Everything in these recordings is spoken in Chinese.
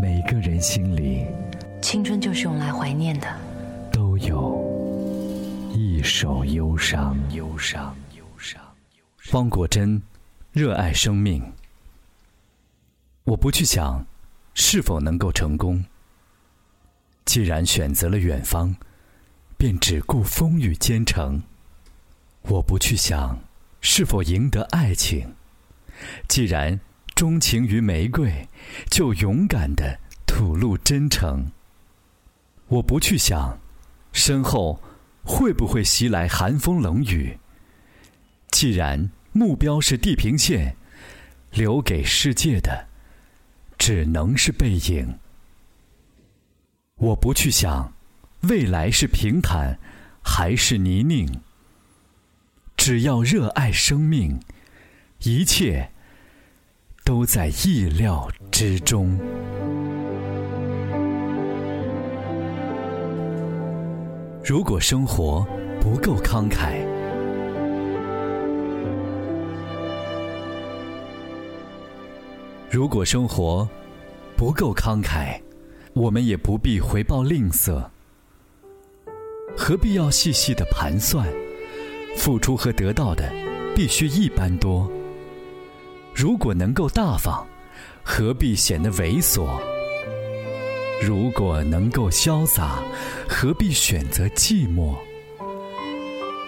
每个人心里，青春就是用来怀念的。都有一首忧伤，忧伤，忧伤。忧伤方国珍，热爱生命。我不去想是否能够成功。既然选择了远方，便只顾风雨兼程。我不去想是否赢得爱情。既然钟情于玫瑰，就勇敢的吐露真诚。我不去想，身后会不会袭来寒风冷雨。既然目标是地平线，留给世界的只能是背影。我不去想，未来是平坦还是泥泞。只要热爱生命，一切。都在意料之中。如果生活不够慷慨，如果生活不够慷慨，我们也不必回报吝啬。何必要细细的盘算？付出和得到的必须一般多。如果能够大方，何必显得猥琐？如果能够潇洒，何必选择寂寞？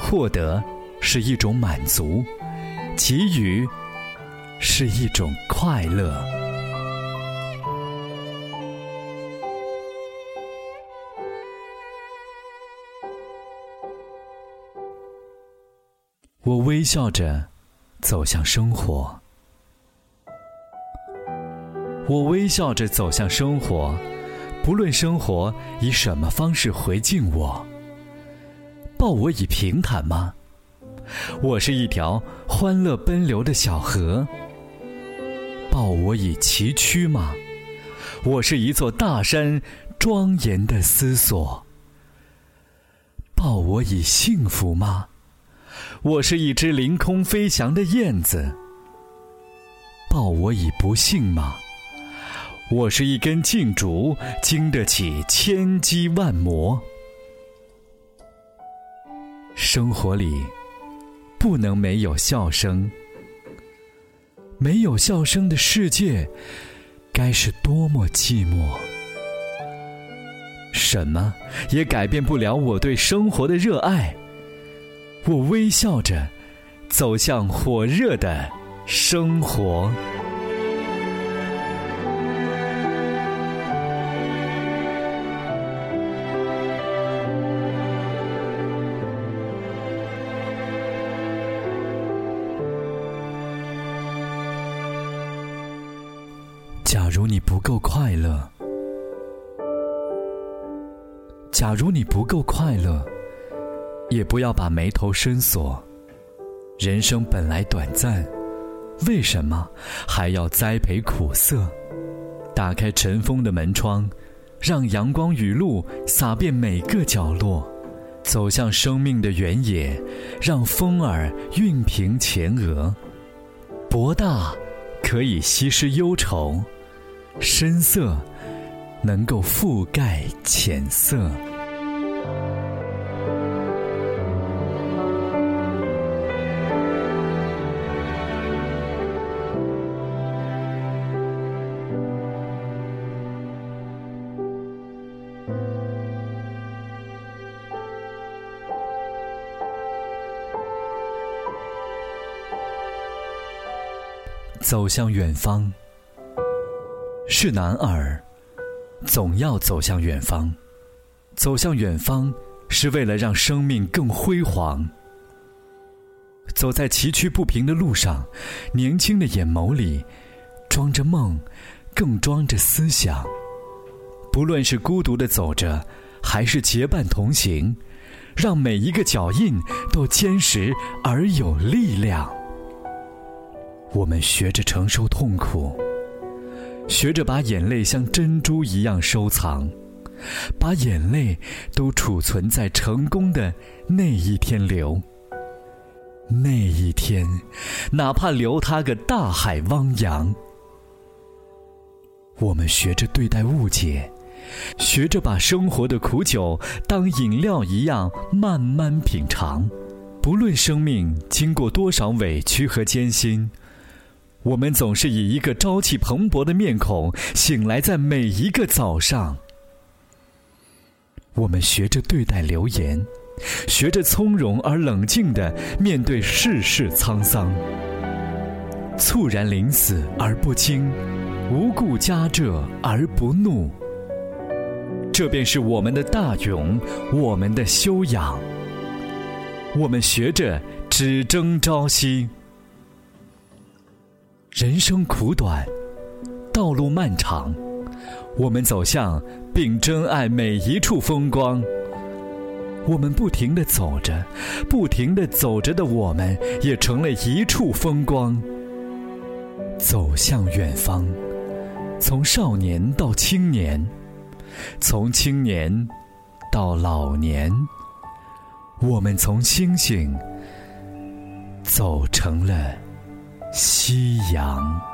获得是一种满足，给予是一种快乐。我微笑着走向生活。我微笑着走向生活，不论生活以什么方式回敬我。抱我以平坦吗？我是一条欢乐奔流的小河。抱我以崎岖吗？我是一座大山庄严的思索。抱我以幸福吗？我是一只凌空飞翔的燕子。抱我以不幸吗？我是一根劲竹，经得起千击万磨。生活里不能没有笑声，没有笑声的世界，该是多么寂寞。什么也改变不了我对生活的热爱。我微笑着走向火热的生活。假如你不够快乐，假如你不够快乐，也不要把眉头深锁。人生本来短暂，为什么还要栽培苦涩？打开尘封的门窗，让阳光雨露洒遍每个角落。走向生命的原野，让风儿熨平前额。博大可以稀释忧愁。深色能够覆盖浅色，走向远方。是男儿，总要走向远方。走向远方，是为了让生命更辉煌。走在崎岖不平的路上，年轻的眼眸里装着梦，更装着思想。不论是孤独的走着，还是结伴同行，让每一个脚印都坚实而有力量。我们学着承受痛苦，学着把眼泪像珍珠一样收藏，把眼泪都储存在成功的那一天流。那一天，哪怕留它个大海汪洋。我们学着对待误解，学着把生活的苦酒当饮料一样慢慢品尝。不论生命经过多少委屈和艰辛，我们总是以一个朝气蓬勃的面孔醒来在每一个早上。我们学着对待流言，学着从容而冷静地面对世事沧桑，猝然临死而不惊。无故加这而不怒，这便是我们的大勇，我们的修养。我们学着只争朝夕。人生苦短，道路漫长，我们走向并珍爱每一处风光。我们不停地走着，不停地走着的我们，也成了一处风光，走向远方。从少年到青年，从青年到老年，我们从星星走成了夕阳。